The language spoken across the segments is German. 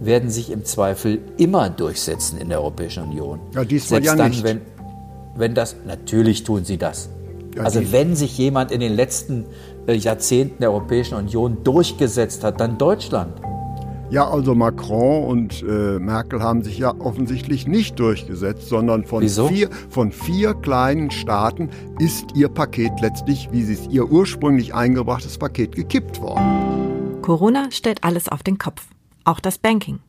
werden sich im Zweifel immer durchsetzen in der Europäischen Union. Ja, diesmal Selbst ja dann, nicht. Wenn, wenn das, natürlich tun sie das. Ja, also wenn sich jemand in den letzten äh, Jahrzehnten der Europäischen Union durchgesetzt hat, dann Deutschland. Ja, also Macron und äh, Merkel haben sich ja offensichtlich nicht durchgesetzt, sondern von Wieso? vier, von vier kleinen Staaten ist ihr Paket letztlich, wie sie es ihr ursprünglich eingebrachtes Paket, gekippt worden. Corona stellt alles auf den Kopf. Auch das Banking.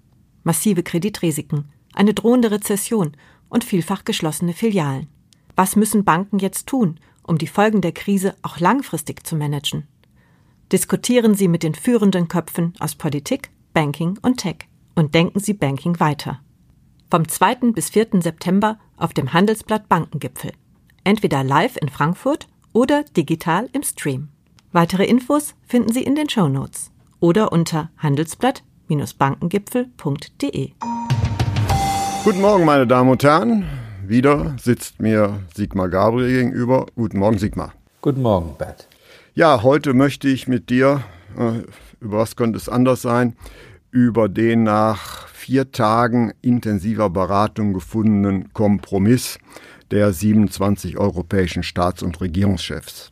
Massive Kreditrisiken, eine drohende Rezession und vielfach geschlossene Filialen. Was müssen Banken jetzt tun, um die Folgen der Krise auch langfristig zu managen? Diskutieren Sie mit den führenden Köpfen aus Politik, Banking und Tech und denken Sie Banking weiter. Vom 2. bis 4. September auf dem Handelsblatt Bankengipfel. Entweder live in Frankfurt oder digital im Stream. Weitere Infos finden Sie in den Shownotes oder unter handelsblatt-bankengipfel.de. Guten Morgen, meine Damen und Herren. Wieder sitzt mir Sigmar Gabriel gegenüber. Guten Morgen, Sigmar. Guten Morgen, Bert. Ja, heute möchte ich mit dir, äh, über was könnte es anders sein, über den nach vier Tagen intensiver Beratung gefundenen Kompromiss der 27 europäischen Staats- und Regierungschefs.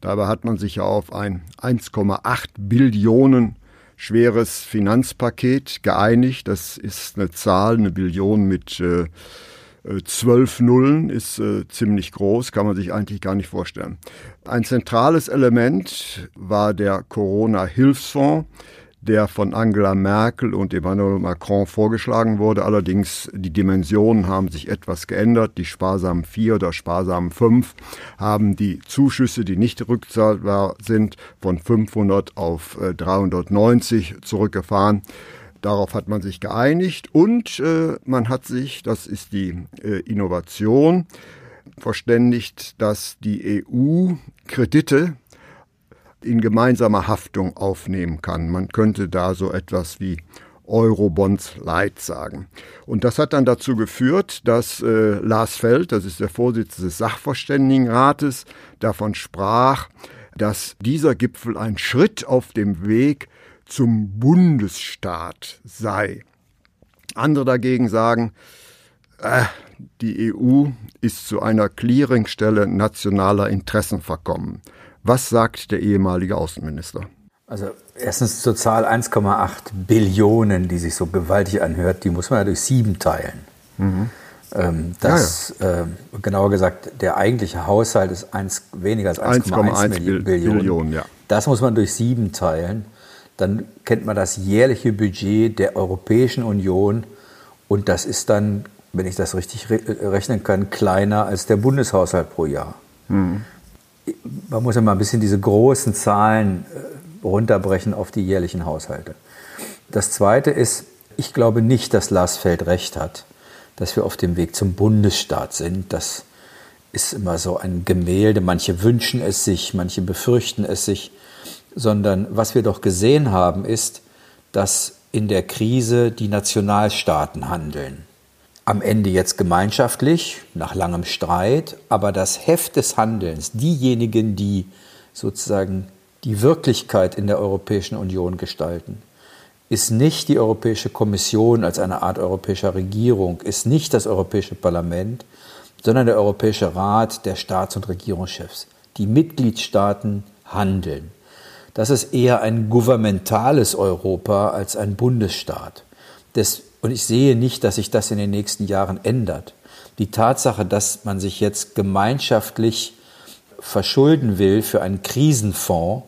Dabei hat man sich ja auf ein 1,8 Billionen schweres Finanzpaket geeinigt. Das ist eine Zahl, eine Billion mit äh, äh, zwölf Nullen ist äh, ziemlich groß, kann man sich eigentlich gar nicht vorstellen. Ein zentrales Element war der Corona-Hilfsfonds, der von Angela Merkel und Emmanuel Macron vorgeschlagen wurde. Allerdings die Dimensionen haben sich etwas geändert. Die sparsamen vier oder sparsamen fünf haben die Zuschüsse, die nicht rückzahlbar sind, von 500 auf äh, 390 zurückgefahren. Darauf hat man sich geeinigt und äh, man hat sich, das ist die äh, Innovation, verständigt, dass die EU Kredite in gemeinsamer Haftung aufnehmen kann. Man könnte da so etwas wie Eurobonds Light sagen. Und das hat dann dazu geführt, dass äh, Lars Feld, das ist der Vorsitzende des Sachverständigenrates, davon sprach, dass dieser Gipfel ein Schritt auf dem Weg zum Bundesstaat sei. Andere dagegen sagen, äh, die EU ist zu einer Clearingstelle nationaler Interessen verkommen. Was sagt der ehemalige Außenminister? Also erstens zur Zahl 1,8 Billionen, die sich so gewaltig anhört, die muss man ja durch sieben teilen. Ähm, das, ähm, genauer gesagt, der eigentliche Haushalt ist eins, weniger als 1,1 1,1 Milli- Bil- Billionen. Billionen, ja. Das muss man durch sieben teilen. Dann kennt man das jährliche Budget der Europäischen Union und das ist dann, wenn ich das richtig re rechnen kann, kleiner als der Bundeshaushalt pro Jahr. Man muss ja mal ein bisschen diese großen Zahlen äh, runterbrechen auf die jährlichen Haushalte. Das Zweite ist, ich glaube nicht, dass Lars Feld recht hat, dass wir auf dem Weg zum Bundesstaat sind. Das ist immer so ein Gemälde. Manche wünschen es sich, manche befürchten es sich. Sondern was wir doch gesehen haben, ist, dass in der Krise die Nationalstaaten handeln. Am Ende jetzt gemeinschaftlich, nach langem Streit, aber das Heft des Handelns, diejenigen, die sozusagen die Wirklichkeit in der Europäischen Union gestalten, ist nicht die Europäische Kommission als eine Art europäischer Regierung, ist nicht das Europäische Parlament, sondern der Europäische Rat der Staats- und Regierungschefs. Die Mitgliedstaaten handeln. Das ist eher ein gouvernementales Europa als ein Bundesstaat. Das, und ich sehe nicht, dass sich das in den nächsten Jahren ändert. Die Tatsache, dass man sich jetzt gemeinschaftlich verschulden will für einen Krisenfonds,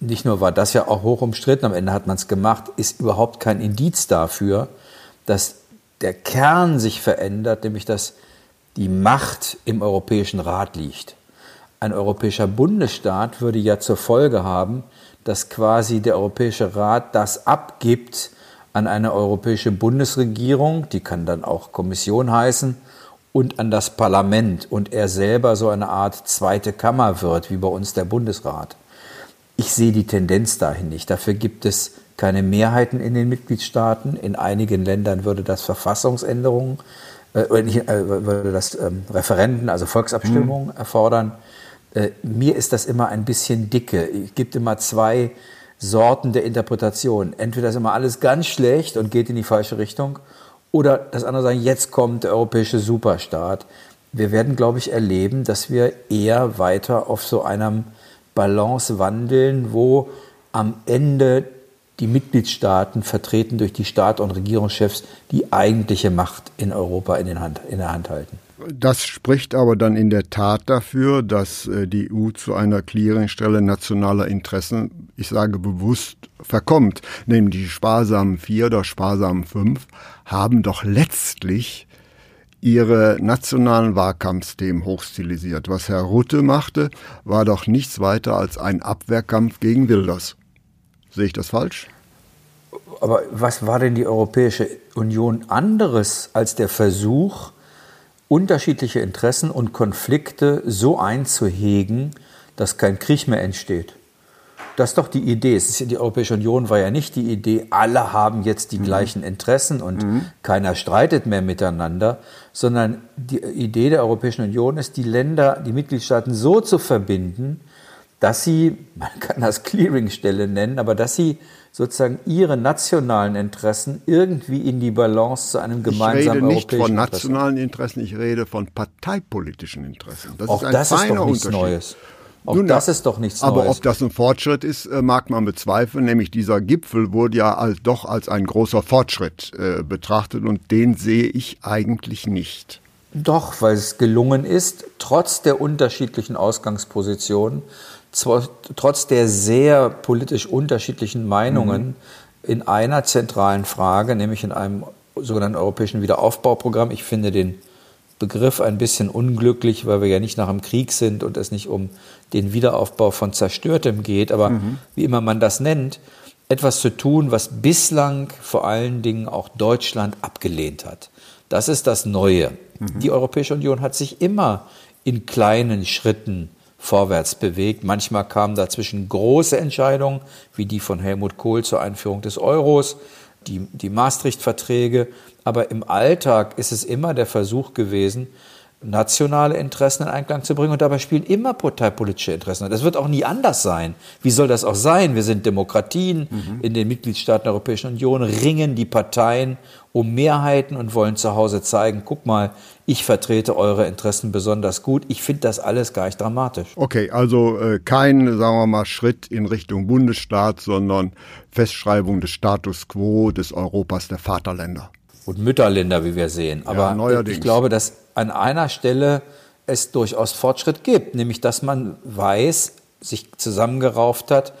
nicht nur war das ja auch hoch umstritten, am Ende hat man es gemacht, ist überhaupt kein Indiz dafür, dass der Kern sich verändert, nämlich dass die Macht im Europäischen Rat liegt. Ein europäischer Bundesstaat würde ja zur Folge haben, dass quasi der Europäische Rat das abgibt an eine europäische Bundesregierung, die kann dann auch Kommission heißen, und an das Parlament und er selber so eine Art zweite Kammer wird, wie bei uns der Bundesrat. Ich sehe die Tendenz dahin nicht. Dafür gibt es keine Mehrheiten in den Mitgliedstaaten. In einigen Ländern würde das Verfassungsänderungen, äh, nicht, äh, würde das ähm, Referenden, also Volksabstimmungen mhm. erfordern. Äh, mir ist das immer ein bisschen dicke. Es gibt immer zwei Sorten der Interpretation. Entweder ist immer alles ganz schlecht und geht in die falsche Richtung, oder das andere sagen, jetzt kommt der europäische Superstaat. Wir werden, glaube ich, erleben, dass wir eher weiter auf so einem Balance wandeln, wo am Ende die Mitgliedstaaten, vertreten durch die Staat- und Regierungschefs, die eigentliche Macht in Europa in, Hand, in der Hand halten. Das spricht aber dann in der Tat dafür, dass äh, die EU zu einer Clearingstelle nationaler Interessen, ich sage bewusst, verkommt. Nämlich die sparsamen vier oder sparsamen fünf haben doch letztlich ihre nationalen Wahlkampfsthemen hochstilisiert. Was Herr Rutte machte, war doch nichts weiter als ein Abwehrkampf gegen Wilders. Sehe ich das falsch? Aber was war denn die Europäische Union anderes als der Versuch, unterschiedliche Interessen und Konflikte so einzuhegen, dass kein Krieg mehr entsteht? Das ist doch die Idee. Es ist die Europäische Union war ja nicht die Idee, alle haben jetzt die mhm. gleichen Interessen und mhm. keiner streitet mehr miteinander, sondern die Idee der Europäischen Union ist, die Länder, die Mitgliedstaaten so zu verbinden, dass sie, man kann das Clearingstelle nennen, aber dass sie sozusagen ihre nationalen Interessen irgendwie in die Balance zu einem gemeinsamen europäischen Ich rede nicht von nationalen Interessen, ich rede von parteipolitischen Interessen. Das Auch ist ein das ist doch nichts Neues. Auch Nun, das ist doch nichts aber Neues. Aber ob das ein Fortschritt ist, äh, mag man bezweifeln. Nämlich dieser Gipfel wurde ja als, doch als ein großer Fortschritt äh, betrachtet und den sehe ich eigentlich nicht. Doch, weil es gelungen ist, trotz der unterschiedlichen Ausgangspositionen trotz der sehr politisch unterschiedlichen Meinungen mhm. in einer zentralen Frage, nämlich in einem sogenannten europäischen Wiederaufbauprogramm. Ich finde den Begriff ein bisschen unglücklich, weil wir ja nicht nach dem Krieg sind und es nicht um den Wiederaufbau von Zerstörtem geht, aber mhm. wie immer man das nennt, etwas zu tun, was bislang vor allen Dingen auch Deutschland abgelehnt hat. Das ist das Neue. Mhm. Die Europäische Union hat sich immer in kleinen Schritten vorwärts bewegt. Manchmal kamen dazwischen große Entscheidungen, wie die von Helmut Kohl zur Einführung des Euros, die, die Maastricht-Verträge. Aber im Alltag ist es immer der Versuch gewesen, nationale Interessen in Einklang zu bringen und dabei spielen immer parteipolitische Interessen. Das wird auch nie anders sein. Wie soll das auch sein? Wir sind Demokratien. Mhm. In den Mitgliedstaaten der Europäischen Union ringen die Parteien um Mehrheiten und wollen zu Hause zeigen, guck mal, ich vertrete eure Interessen besonders gut. Ich finde das alles gar nicht dramatisch. Okay, also äh, kein, sagen wir mal, Schritt in Richtung Bundesstaat, sondern Festschreibung des Status quo des Europas der Vaterländer. Und Mütterländer, wie wir sehen. Aber ja, ich glaube, dass an einer Stelle es durchaus Fortschritt gibt, nämlich dass man weiß, sich zusammengerauft hat,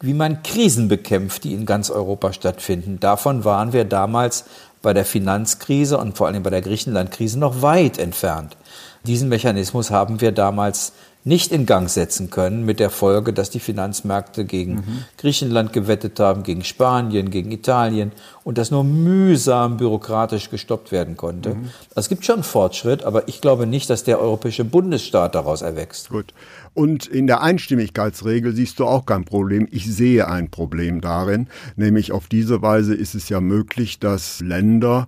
wie man Krisen bekämpft, die in ganz Europa stattfinden. Davon waren wir damals bei der Finanzkrise und vor allem bei der Griechenlandkrise noch weit entfernt. Diesen Mechanismus haben wir damals nicht in Gang setzen können, mit der Folge, dass die Finanzmärkte gegen mhm. Griechenland gewettet haben, gegen Spanien, gegen Italien und das nur mühsam bürokratisch gestoppt werden konnte. Mhm. Es gibt schon Fortschritt, aber ich glaube nicht, dass der europäische Bundesstaat daraus erwächst. Gut. Und in der Einstimmigkeitsregel siehst du auch kein Problem. Ich sehe ein Problem darin, nämlich auf diese Weise ist es ja möglich, dass Länder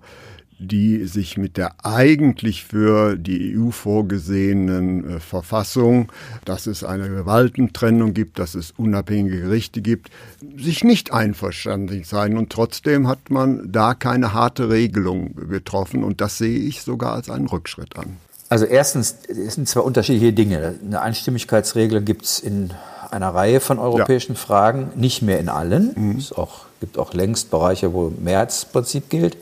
die sich mit der eigentlich für die EU vorgesehenen äh, Verfassung, dass es eine Gewaltentrennung gibt, dass es unabhängige Gerichte gibt, sich nicht einverstanden sein. Und trotzdem hat man da keine harte Regelung getroffen. Und das sehe ich sogar als einen Rückschritt an. Also erstens, es sind zwei unterschiedliche Dinge. Eine Einstimmigkeitsregel gibt es in einer Reihe von europäischen ja. Fragen, nicht mehr in allen. Mhm. Es auch, gibt auch längst Bereiche, wo Mehrheitsprinzip gilt.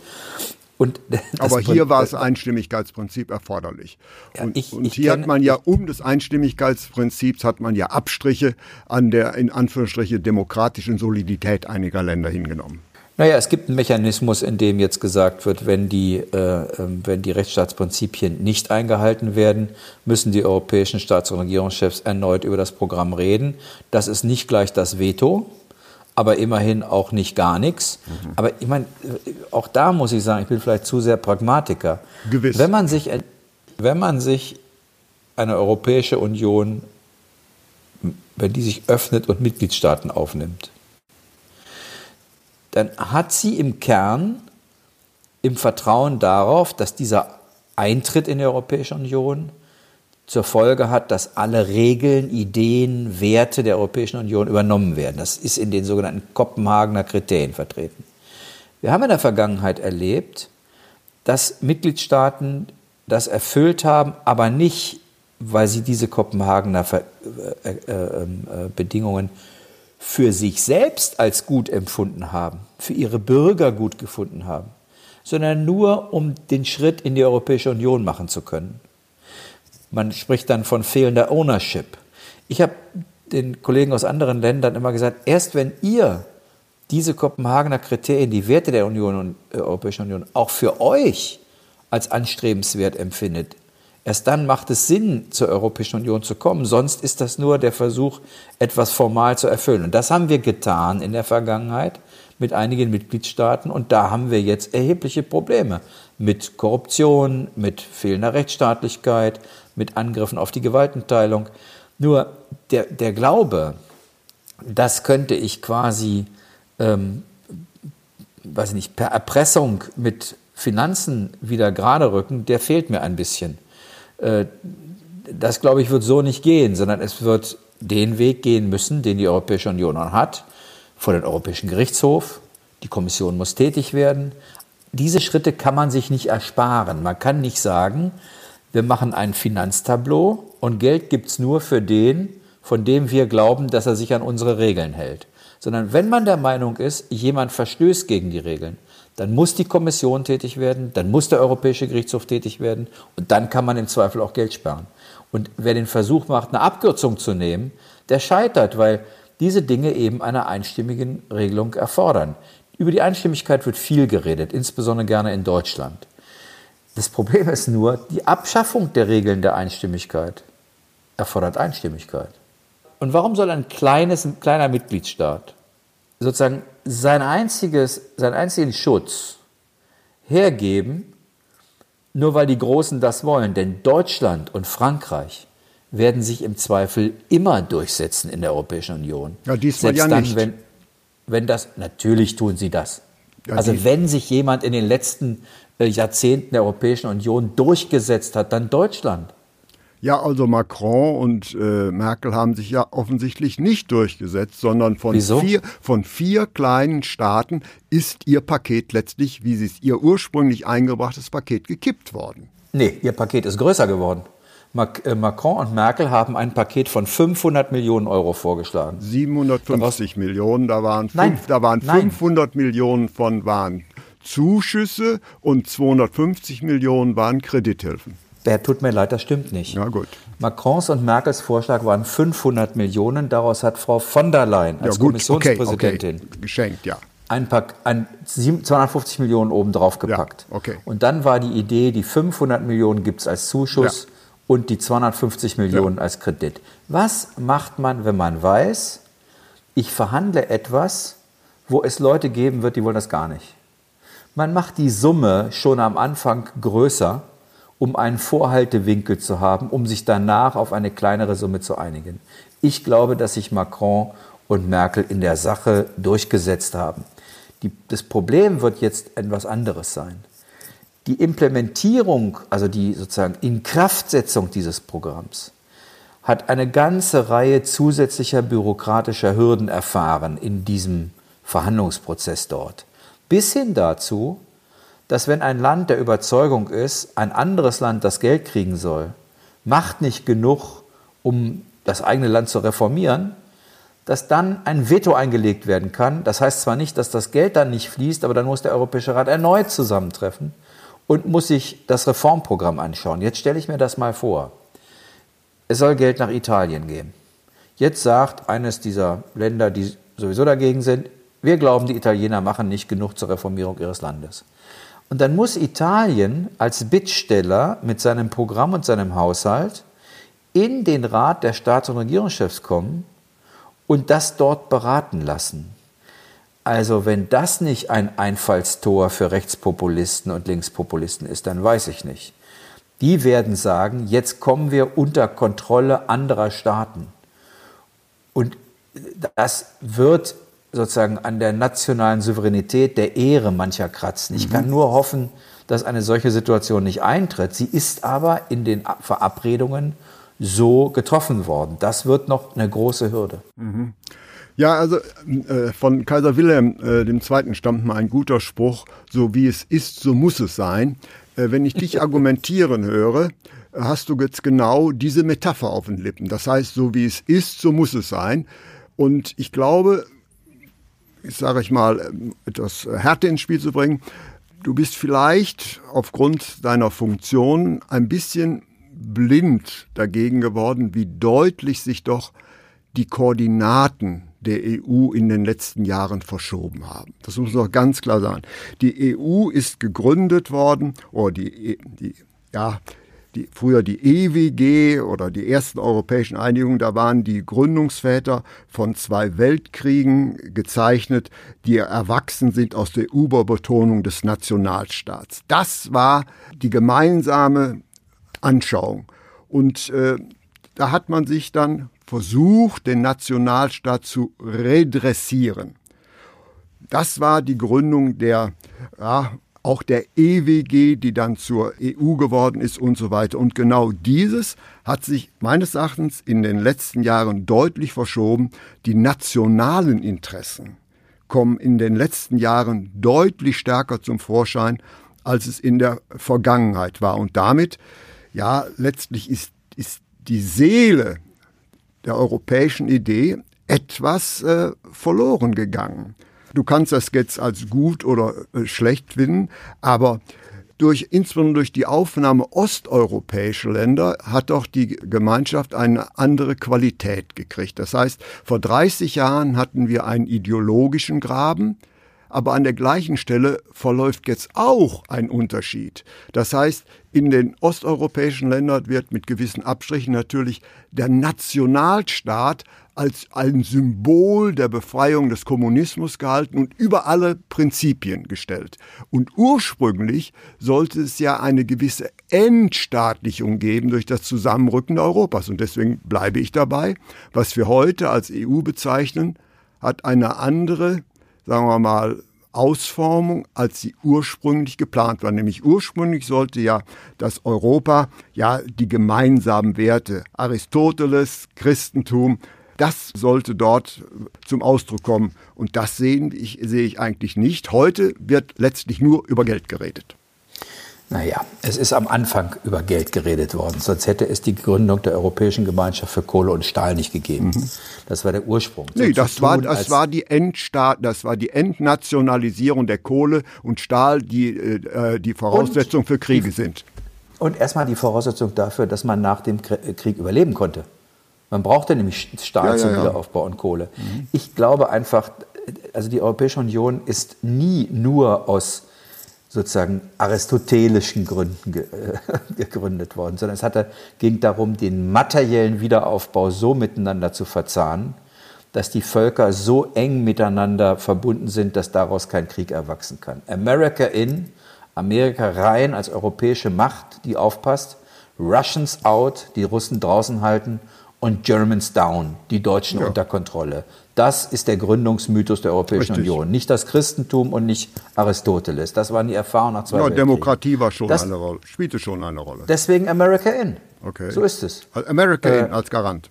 Und Aber hier war das Einstimmigkeitsprinzip erforderlich. Ja, und, ich, und ich hier hat man ja um des Einstimmigkeitsprinzips hat man ja Abstriche an der in Anführungsstriche demokratischen Solidität einiger Länder hingenommen. Naja, es gibt einen Mechanismus, in dem jetzt gesagt wird, wenn die, äh, ähm, wenn die Rechtsstaatsprinzipien nicht eingehalten werden, müssen die europäischen Staats- und Regierungschefs erneut über das Programm reden. Das ist nicht gleich das Veto, aber immerhin auch nicht gar nichts. Mhm. Aber ich meine, auch da muss ich sagen, ich bin vielleicht zu sehr Pragmatiker. Gewiss. Wenn man sich, Wenn man sich eine Europäische Union, wenn die sich öffnet und Mitgliedstaaten aufnimmt, dann hat sie im Kern im Vertrauen darauf, dass dieser Eintritt in die Europäische Union zur Folge hat, dass alle Regeln, Ideen, Werte der Europäischen Union übernommen werden. Das ist in den sogenannten Kopenhagener Kriterien vertreten. Wir haben in der Vergangenheit erlebt, dass Mitgliedstaaten das erfüllt haben, aber nicht, weil sie diese Kopenhagener äh, äh, äh, Bedingungen für sich selbst als gut empfunden haben, für ihre Bürger gut gefunden haben, sondern nur um den Schritt in die Europäische Union machen zu können. Man spricht dann von fehlender Ownership. Ich habe den Kollegen aus anderen Ländern immer gesagt, erst wenn ihr diese Kopenhagener Kriterien, die Werte der Union und äh, Europäischen Union auch für euch als anstrebenswert empfindet, erst dann macht es Sinn, zur Europäischen Union zu kommen. Sonst ist das nur der Versuch, etwas formal zu erfüllen. Und das haben wir getan in der Vergangenheit mit einigen Mitgliedstaaten. Und da haben wir jetzt erhebliche Probleme mit Korruption, mit fehlender Rechtsstaatlichkeit, mit Angriffen auf die Gewaltenteilung. Nur der, der Glaube, das könnte ich quasi ähm, weiß ich nicht, per Erpressung mit Finanzen wieder gerade rücken, der fehlt mir ein bisschen. Äh, das, glaube ich, wird so nicht gehen, sondern es wird den Weg gehen müssen, den die Europäische Union hat, vor den Europäischen Gerichtshof. Die Kommission muss tätig werden. Diese Schritte kann man sich nicht ersparen. Man kann nicht sagen, wir machen ein Finanztableau und Geld gibt es nur für den, von dem wir glauben, dass er sich an unsere Regeln hält sondern wenn man der Meinung ist, jemand verstößt gegen die Regeln, dann muss die Kommission tätig werden, dann muss der Europäische Gerichtshof tätig werden und dann kann man im Zweifel auch Geld sparen. Und wer den Versuch macht, eine Abkürzung zu nehmen, der scheitert, weil diese Dinge eben einer einstimmigen Regelung erfordern. Über die Einstimmigkeit wird viel geredet, insbesondere gerne in Deutschland. Das Problem ist nur, die Abschaffung der Regeln der Einstimmigkeit erfordert Einstimmigkeit. Und warum soll ein kleines, ein kleiner Mitgliedstaat sozusagen sein einziges, seinen einzigen Schutz hergeben, nur weil die Großen das wollen? Denn Deutschland und Frankreich werden sich im Zweifel immer durchsetzen in der Europäischen Union. Ja, diesmal Selbst ja dann, nicht. Wenn, wenn das, natürlich tun sie das. Ja, also wenn sich jemand in den letzten äh, Jahrzehnten der Europäischen Union durchgesetzt hat, dann Deutschland. Ja, also Macron und äh, Merkel haben sich ja offensichtlich nicht durchgesetzt, sondern von vier, von vier kleinen Staaten ist ihr Paket letztlich, wie sie es ihr ursprünglich eingebrachtes Paket, gekippt worden. Nee, ihr Paket ist größer geworden. Äh, Macron und Merkel haben ein Paket von 500 Millionen Euro vorgeschlagen. 750 Millionen, da waren, fünf, da waren 500 Millionen von waren Zuschüsse und 250 Millionen waren Kredithilfen. Der tut mir leid, das stimmt nicht. Ja, gut. Macrons und Merkels Vorschlag waren 500 Millionen. Daraus hat Frau von der Leyen als ja, gut, Kommissionspräsidentin okay, okay. geschenkt, ja. Ein, Pack, ein 250 Millionen obendrauf gepackt. Ja, okay. Und dann war die Idee, die 500 Millionen gibt es als Zuschuss ja. Und die 250 Millionen als Kredit. Was macht man, wenn man weiß, ich verhandle etwas, wo es Leute geben wird, die wollen das gar nicht? Man macht die Summe schon am Anfang größer um einen Vorhaltewinkel zu haben, um sich danach auf eine kleinere Summe zu einigen. Ich glaube, dass sich Macron und Merkel in der Sache durchgesetzt haben. Die, das Problem wird jetzt etwas anderes sein. Die Implementierung, also die sozusagen Inkraftsetzung dieses Programms, hat eine ganze Reihe zusätzlicher bürokratischer Hürden erfahren in diesem Verhandlungsprozess dort. Bis hin dazu, dass wenn ein Land der Überzeugung ist, ein anderes Land das Geld kriegen soll, macht nicht genug, um das eigene Land zu reformieren, dass dann ein Veto eingelegt werden kann. Das heißt zwar nicht, dass das Geld dann nicht fließt, aber dann muss der Europäische Rat erneut zusammentreffen und muss sich das Reformprogramm anschauen. Jetzt stelle ich mir das mal vor. Es soll Geld nach Italien gehen. Jetzt sagt eines dieser Länder, die sowieso dagegen sind, wir glauben, die Italiener machen nicht genug zur Reformierung ihres Landes. Und dann muss Italien als Bittsteller mit seinem Programm und seinem Haushalt in den Rat der Staats- und Regierungschefs kommen und das dort beraten lassen. Also wenn das nicht ein Einfallstor für Rechtspopulisten und Linkspopulisten ist, dann weiß ich nicht. Die werden sagen, jetzt kommen wir unter Kontrolle anderer Staaten. Und das wird sozusagen an der nationalen Souveränität, der Ehre mancher kratzen. Ich kann mhm. nur hoffen, dass eine solche Situation nicht eintritt. Sie ist aber in den Verabredungen so getroffen worden. Das wird noch eine große Hürde. Mhm. Ja, also äh, von Kaiser Wilhelm äh, II. stammt mal ein guter Spruch, so wie es ist, so muss es sein. Äh, wenn ich dich argumentieren höre, hast du jetzt genau diese Metapher auf den Lippen. Das heißt, so wie es ist, so muss es sein. Und ich glaube, ich sage ich mal, ähm, etwas Härte ins Spiel zu bringen, du bist vielleicht aufgrund deiner Funktion ein bisschen blind dagegen geworden, wie deutlich sich doch die Koordinaten der EU in den letzten Jahren verschoben haben. Das muss doch ganz klar sagen. Die EU ist gegründet worden, oder die, e, die ja, die, früher die EWG oder die ersten europäischen Einigungen, da waren die Gründungsväter von zwei Weltkriegen gezeichnet, die erwachsen sind aus der Überbetonung des Nationalstaats. Das war die gemeinsame Anschauung. Und äh, da hat man sich dann versucht, den Nationalstaat zu redressieren. Das war die Gründung der, ja, auch der EWG, die dann zur EU geworden ist und so weiter. Und genau dieses hat sich meines Erachtens in den letzten Jahren deutlich verschoben. Die nationalen Interessen kommen in den letzten Jahren deutlich stärker zum Vorschein, als es in der Vergangenheit war. Und damit, ja, letztlich ist, ist die Seele der europäischen Idee etwas äh, verloren gegangen. Du kannst das jetzt als gut oder äh, schlecht finden, aber durch, insbesondere durch die Aufnahme osteuropäischer Länder hat doch die Gemeinschaft eine andere Qualität gekriegt. Das heißt, vor 30 Jahren hatten wir einen ideologischen Graben, aber an der gleichen Stelle verläuft jetzt auch ein Unterschied. Das heißt, in den osteuropäischen Ländern wird mit gewissen Abstrichen natürlich der Nationalstaat als ein Symbol der Befreiung des Kommunismus gehalten und über alle Prinzipien gestellt. Und ursprünglich sollte es ja eine gewisse Entstaatlichung geben durch das Zusammenrücken Europas. Und deswegen bleibe ich dabei. Was wir heute als EU bezeichnen, hat eine andere sagen wir mal, Ausformung, als sie ursprünglich geplant war. Nämlich ursprünglich sollte ja das Europa ja die gemeinsamen Werte Aristoteles, Christentum, das sollte dort zum Ausdruck kommen. Und das sehen ich, sehe ich eigentlich nicht. Heute wird letztlich nur über Geld geredet. Naja, es ist am Anfang über Geld geredet worden, sonst hätte es die Gründung der Europäischen Gemeinschaft für Kohle und Stahl nicht gegeben. Mhm. Das war der Ursprung. Nee, so das, war, das, war die Endstaat, das war die Entnationalisierung der Kohle und Stahl, die äh, die Voraussetzung für Kriege sind. Und erstmal die Voraussetzung dafür, dass man nach dem Krieg überleben konnte. Man brauchte nämlich Stahl ja, zum ja, ja. Wiederaufbau und Kohle. Mhm. Ich glaube einfach, also die Europäische Union ist nie nur aus sozusagen aristotelischen Gründen ge äh, gegründet worden, sondern es hatte, ging darum, den materiellen Wiederaufbau so miteinander zu verzahnen, dass die Völker so eng miteinander verbunden sind, dass daraus kein Krieg erwachsen kann. America in, Amerika rein als europäische Macht, die aufpasst, Russians out, die Russen draußen halten und Germans down, die Deutschen ja. unter Kontrolle. Das ist der Gründungsmythos der Europäischen Richtig. Union. Nicht das Christentum und nicht Aristoteles. Das waren die Erfahrungen nach zwei Ja, Demokratie war schon das, eine Rolle, spielte schon eine Rolle. Deswegen America in. Okay. So ist es. America äh, in als Garant.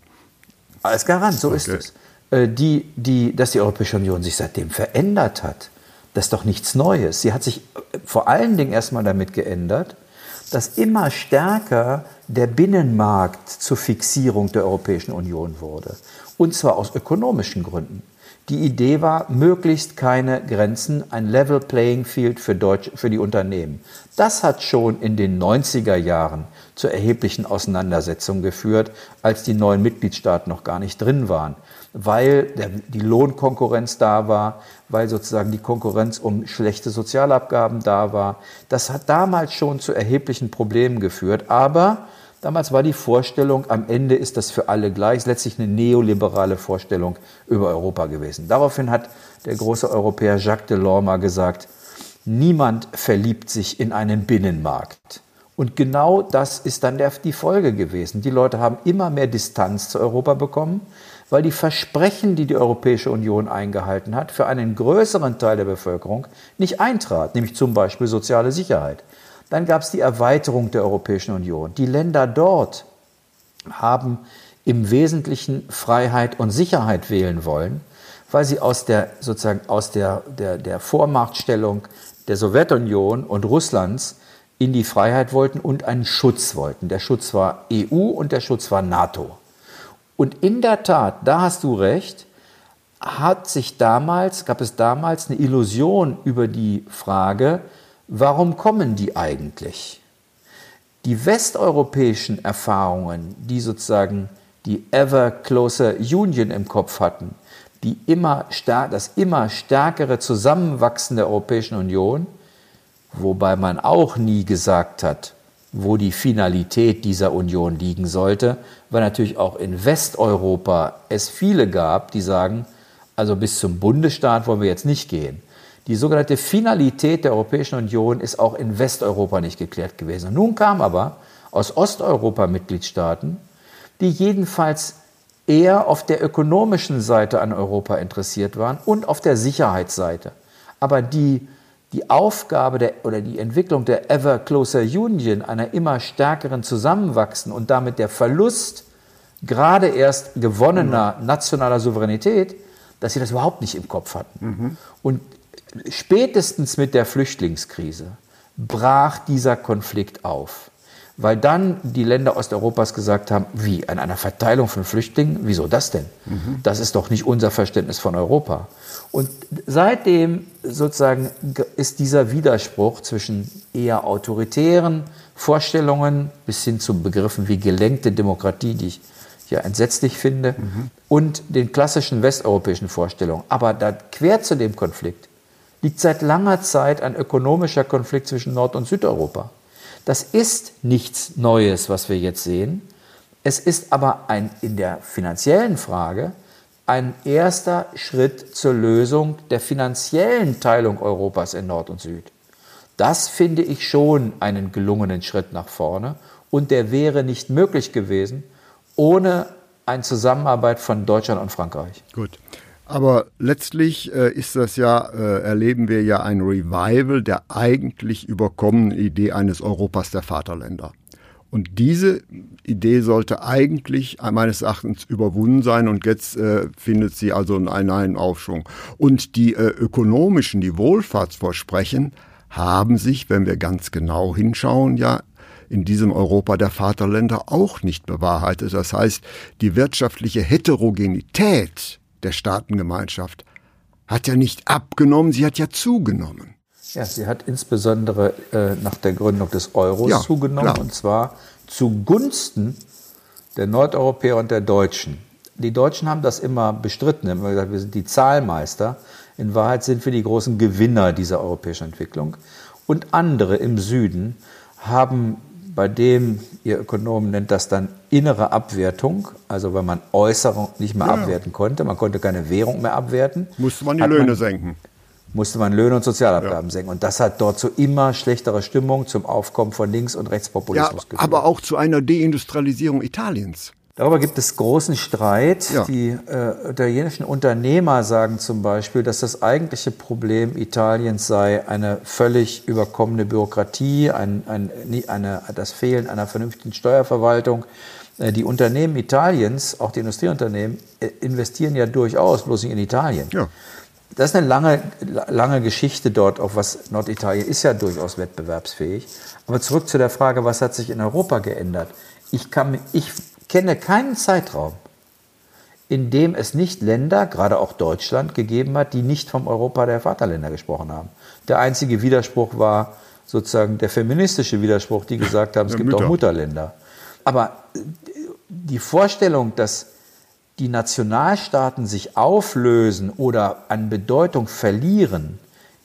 Als Garant, so okay. ist es. Äh, die, die, dass die Europäische Union sich seitdem verändert hat, das ist doch nichts Neues. Sie hat sich äh, vor allen Dingen erstmal damit geändert, dass immer stärker der Binnenmarkt zur Fixierung der Europäischen Union wurde. Und zwar aus ökonomischen Gründen. Die Idee war, möglichst keine Grenzen, ein Level Playing Field für, Deutsch, für die Unternehmen. Das hat schon in den 90er Jahren zu erheblichen Auseinandersetzungen geführt, als die neuen Mitgliedstaaten noch gar nicht drin waren, weil der, die Lohnkonkurrenz da war, weil sozusagen die Konkurrenz um schlechte Sozialabgaben da war. Das hat damals schon zu erheblichen Problemen geführt, aber damals war die Vorstellung, am Ende ist das für alle gleich, letztlich eine neoliberale Vorstellung über Europa gewesen. Daraufhin hat der große Europäer Jacques Delors mal gesagt, niemand verliebt sich in einen Binnenmarkt. Und genau das ist dann der, die Folge gewesen. Die Leute haben immer mehr Distanz zu Europa bekommen, weil die Versprechen, die die Europäische Union eingehalten hat, für einen größeren Teil der Bevölkerung nicht eintrat, nämlich zum Beispiel soziale Sicherheit. Dann gab es die Erweiterung der Europäischen Union. Die Länder dort haben im Wesentlichen Freiheit und Sicherheit wählen wollen, weil sie aus der sozusagen aus der, der, der Vormachtstellung der Sowjetunion und Russlands in die Freiheit wollten und einen Schutz wollten. Der Schutz war EU und der Schutz war NATO. Und in der Tat, da hast du recht, hat sich damals, gab es damals eine Illusion über die Frage, warum kommen die eigentlich? Die westeuropäischen Erfahrungen, die sozusagen die Ever Closer Union im Kopf hatten, die immer das immer stärkere Zusammenwachsen der Europäischen Union, wobei man auch nie gesagt hat, wo die Finalität dieser Union liegen sollte, weil natürlich auch in Westeuropa es viele gab, die sagen, also bis zum Bundesstaat wollen wir jetzt nicht gehen. Die sogenannte Finalität der Europäischen Union ist auch in Westeuropa nicht geklärt gewesen. Und nun kam aber aus Osteuropa Mitgliedstaaten, die jedenfalls eher auf der ökonomischen Seite an Europa interessiert waren und auf der Sicherheitsseite. Aber die, die Aufgabe der, oder die Entwicklung der Ever Closer Union, einer immer stärkeren Zusammenwachsen und damit der Verlust gerade erst gewonnener nationaler Souveränität, dass sie das überhaupt nicht im Kopf hatten. Mhm. Und spätestens mit der Flüchtlingskrise brach dieser Konflikt auf. Weil dann die Länder Osteuropas gesagt haben, wie, an einer Verteilung von Flüchtlingen, wieso das denn? Mhm. Das ist doch nicht unser Verständnis von Europa. Und seitdem sozusagen ist dieser Widerspruch zwischen eher autoritären Vorstellungen bis hin zu Begriffen wie gelenkte Demokratie, die ich ja entsetzlich finde, mhm. und den klassischen westeuropäischen Vorstellungen. Aber da quer zu dem Konflikt liegt seit langer Zeit ein ökonomischer Konflikt zwischen Nord- und Südeuropa. Das ist nichts Neues, was wir jetzt sehen. Es ist aber ein, in der finanziellen Frage ein erster Schritt zur Lösung der finanziellen Teilung Europas in Nord und Süd. Das finde ich schon einen gelungenen Schritt nach vorne und der wäre nicht möglich gewesen ohne eine Zusammenarbeit von Deutschland und Frankreich. Gut. Aber letztlich äh, ist das ja, äh, erleben wir ja ein Revival der eigentlich überkommenen Idee eines Europas der Vaterländer. Und diese Idee sollte eigentlich meines Erachtens überwunden sein und jetzt äh, findet sie also einen, einen Aufschwung. Und die äh, ökonomischen, die Wohlfahrtsversprechen haben sich, wenn wir ganz genau hinschauen, ja in diesem Europa der Vaterländer auch nicht bewahrheitet. Das heißt, die wirtschaftliche Heterogenität der Staatengemeinschaft hat ja nicht abgenommen, sie hat ja zugenommen. Ja, sie hat insbesondere äh, nach der Gründung des Euros ja, zugenommen klar. und zwar zugunsten der Nordeuropäer und der Deutschen. Die Deutschen haben das immer bestritten, haben gesagt, wir sind die Zahlmeister. In Wahrheit sind wir die großen Gewinner dieser europäischen Entwicklung. Und andere im Süden haben bei dem, ihr Ökonomen nennt das dann innere Abwertung, also wenn man Äußerung nicht mehr ja. abwerten konnte, man konnte keine Währung mehr abwerten. Musste man die Löhne man, senken. Musste man Löhne und Sozialabgaben ja. senken. Und das hat dort zu immer schlechterer Stimmung, zum Aufkommen von Links- und Rechtspopulismus ja, geführt. Aber auch zu einer Deindustrialisierung Italiens. Darüber gibt es großen Streit. Ja. Die äh, italienischen Unternehmer sagen zum Beispiel, dass das eigentliche Problem Italiens sei eine völlig überkommene Bürokratie, ein, ein, eine, das Fehlen einer vernünftigen Steuerverwaltung. Äh, die Unternehmen Italiens, auch die Industrieunternehmen, äh, investieren ja durchaus, bloß nicht in Italien. Ja. Das ist eine lange, lange Geschichte dort, auch was Norditalien ist ja durchaus wettbewerbsfähig. Aber zurück zu der Frage, was hat sich in Europa geändert? Ich, kann, ich kenne keinen Zeitraum, in dem es nicht Länder, gerade auch Deutschland, gegeben hat, die nicht vom Europa der Vaterländer gesprochen haben. Der einzige Widerspruch war sozusagen der feministische Widerspruch, die gesagt haben, es gibt Mütter. auch Mutterländer. Aber die Vorstellung, dass die Nationalstaaten sich auflösen oder an Bedeutung verlieren,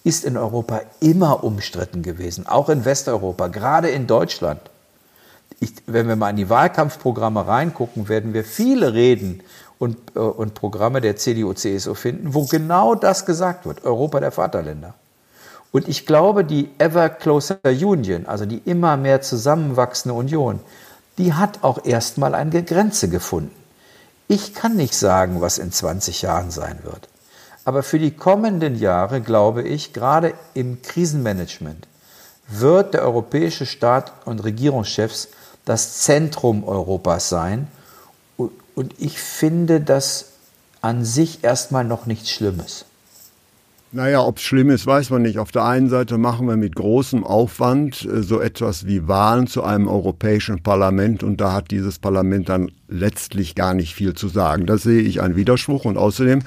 ist in Europa immer umstritten gewesen, auch in Westeuropa, gerade in Deutschland ich, wenn wir mal in die Wahlkampfprogramme reingucken, werden wir viele Reden und, äh, und Programme der CDU, CSU finden, wo genau das gesagt wird, Europa der Vaterländer. Und ich glaube, die Ever Closer Union, also die immer mehr zusammenwachsende Union, die hat auch erstmal eine Grenze gefunden. Ich kann nicht sagen, was in 20 Jahren sein wird. Aber für die kommenden Jahre glaube ich, gerade im Krisenmanagement wird der europäische Staat und Regierungschefs das Zentrum Europas sein. Und ich finde das an sich erstmal noch nichts Schlimmes. Naja, ob es schlimm ist, weiß man nicht. Auf der einen Seite machen wir mit großem Aufwand äh, so etwas wie Wahlen zu einem europäischen Parlament und da hat dieses Parlament dann letztlich gar nicht viel zu sagen. Da sehe ich einen Widerspruch und außerdem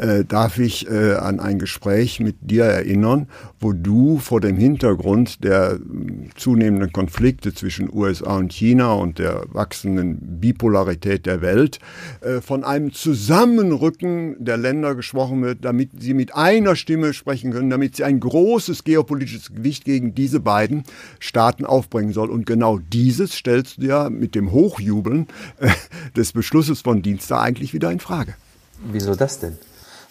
äh, darf ich äh, an ein Gespräch mit dir erinnern, wo du vor dem Hintergrund der mm, zunehmenden Konflikte zwischen USA und China und der wachsenden Bipolarität der Welt äh, von einem Zusammenrücken der Länder gesprochen wird, damit sie mit einer Stimme sprechen können, damit sie ein großes geopolitisches Gewicht gegen diese beiden Staaten aufbringen soll. Und genau dieses stellst du ja mit dem Hochjubeln äh, des Beschlusses von Dienstag eigentlich wieder in Frage. Wieso das denn?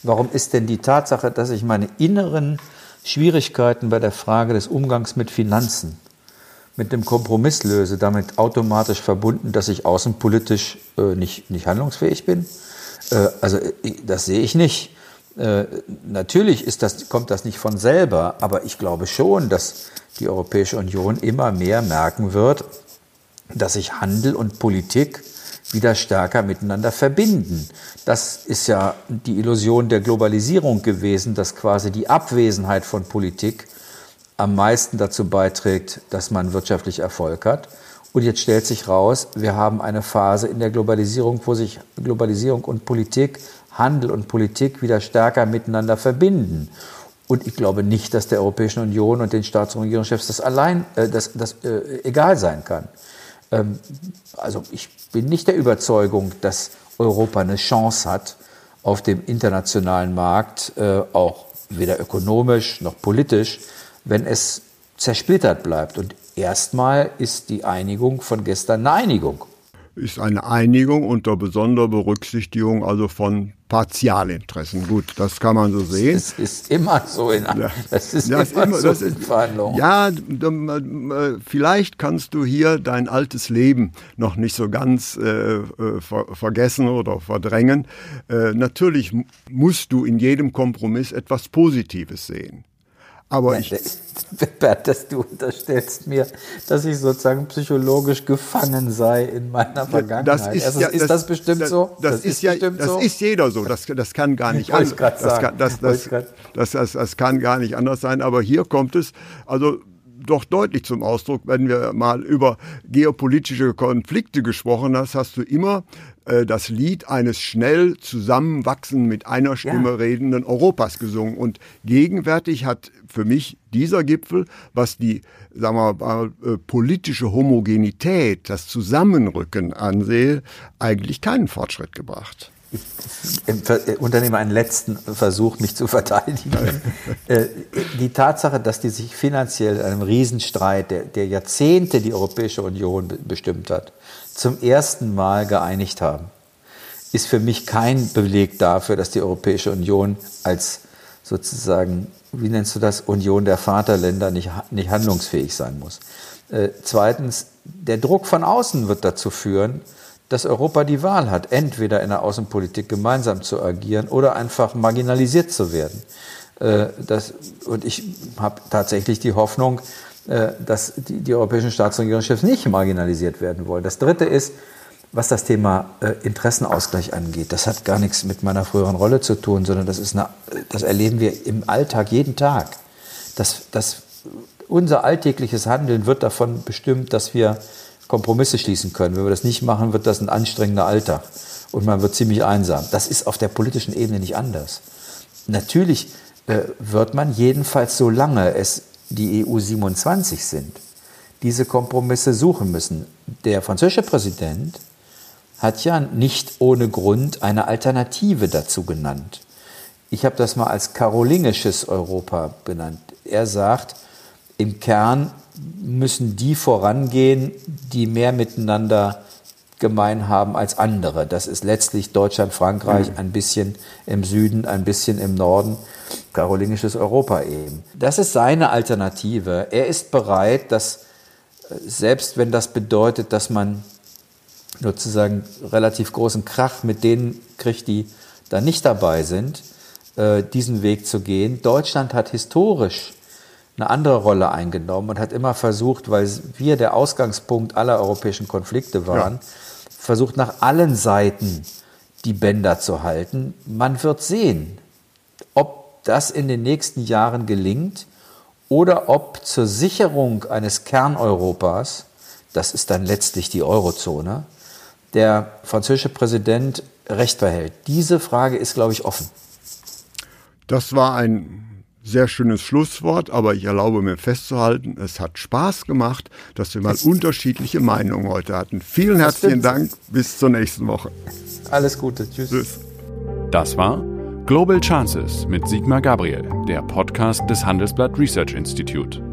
Warum ist denn die Tatsache, dass ich meine inneren Schwierigkeiten bei der Frage des Umgangs mit Finanzen mit dem Kompromiss löse, damit automatisch verbunden, dass ich außenpolitisch äh, nicht, nicht handlungsfähig bin? Äh, also äh, das sehe ich nicht. Äh, natürlich ist das, kommt das nicht von selber, aber ich glaube schon, dass die Europäische Union immer mehr merken wird, dass sich Handel und Politik wieder stärker miteinander verbinden. Das ist ja die Illusion der Globalisierung gewesen, dass quasi die Abwesenheit von Politik am meisten dazu beiträgt, dass man wirtschaftlich Erfolg hat. Und jetzt stellt sich raus, wir haben eine Phase in der Globalisierung, wo sich Globalisierung und Politik, Handel und Politik wieder stärker miteinander verbinden. Und ich glaube nicht, dass der Europäischen Union und den Staats- und Regierungschefs das allein, äh, das, das äh, egal sein kann. Ähm, also ich bin nicht der Überzeugung, dass Europa eine Chance hat, auf dem internationalen Markt, äh, auch weder ökonomisch noch politisch, wenn es zersplittert bleibt. Und erstmal ist die Einigung von gestern eine Einigung ist eine Einigung unter besonderer Berücksichtigung also von Partialinteressen. Gut, das kann man so sehen. Das ist immer so in, das ist das immer, immer so das ist, Verhandlungen. Ja, vielleicht kannst du hier dein altes Leben noch nicht so ganz äh, äh ver vergessen oder verdrängen. Äh, natürlich musst du in jedem Kompromiss etwas Positives sehen. Aber ich. Bert, dass du unterstellst mir, dass ich sozusagen psychologisch gefangen sei in meiner Vergangenheit. Das ist, also, ja, ist das, bestimmt das, so? Das, das ist, ja, das so? ist jeder so. Das, das kann gar nicht anders. Das, das, das, das, das kann gar nicht anders sein. Aber hier kommt es, also doch deutlich zum Ausdruck, wenn wir mal über geopolitische Konflikte gesprochen hast, hast du immer äh, das Lied eines schnell zusammenwachsenden, mit einer Stimme ja. redenden Europas gesungen. Und gegenwärtig hat für mich dieser Gipfel, was die sagen wir mal, äh, politische Homogenität, das Zusammenrücken ansehe, eigentlich keinen Fortschritt gebracht ich unternehme einen letzten Versuch, mich zu verteidigen. Äh, die Tatsache, dass die sich finanziell in einem Riesenstreit, der, der Jahrzehnte die Europäische Union bestimmt hat, zum ersten Mal geeinigt haben, ist für mich kein Beleg dafür, dass die Europäische Union als sozusagen, wie nennst du das, Union der Vaterländer nicht, nicht handlungsfähig sein muss. Äh, zweitens, der Druck von außen wird dazu führen, dass Europa die Wahl hat, entweder in der Außenpolitik gemeinsam zu agieren oder einfach marginalisiert zu werden. Äh, das, und ich habe tatsächlich die Hoffnung, dass die, die europäischen Staats- und Regierungschefs nicht marginalisiert werden wollen. Das Dritte ist, was das Thema äh, Interessenausgleich angeht. Das hat gar nichts mit meiner früheren Rolle zu tun, sondern das, ist eine, das erleben wir im Alltag jeden Tag. Das, das, unser alltägliches Handeln wird davon bestimmt, dass wir Kompromisse schließen können. Wenn wir das nicht machen, wird das ein anstrengender Alltag und man wird ziemlich einsam. Das ist auf der politischen Ebene nicht anders. Natürlich äh, wird man jedenfalls, solange es die EU 27 sind, diese Kompromisse suchen müssen. Der französische Präsident hat ja nicht ohne Grund eine Alternative dazu genannt. Ich habe das mal als karolingisches Europa benannt. Er sagt, im Kern müssen die vorangehen, die mehr miteinander gemein haben als andere. Das ist letztlich Deutschland, Frankreich, ein bisschen im Süden, ein bisschen im Norden, karolingisches Europa eben. Das ist seine Alternative. Er ist bereit, dass selbst wenn das bedeutet, dass man sozusagen relativ großen Krach mit denen kriegt, die da nicht dabei sind, äh, diesen Weg zu gehen. Deutschland hat historisch eine andere Rolle eingenommen und hat immer versucht, weil wir der Ausgangspunkt aller europäischen Konflikte waren, ja. versucht nach allen Seiten die Bänder zu halten. Man wird sehen, ob das in den nächsten Jahren gelingt oder ob zur Sicherung eines Kerneuropas, das ist dann letztlich die Eurozone, der französische Präsident Recht behält. Diese Frage ist, glaube ich, offen. Das war ein sehr schönes Schlusswort, aber ich erlaube mir festzuhalten, es hat Spaß gemacht, dass wir mal das unterschiedliche Meinungen heute hatten. Vielen herzlichen Dank, bis zur nächsten Woche. Alles Gute, tschüss. tschüss. Das war Global Chances mit Sigmar Gabriel, der Podcast des Handelsblatt Research Institute.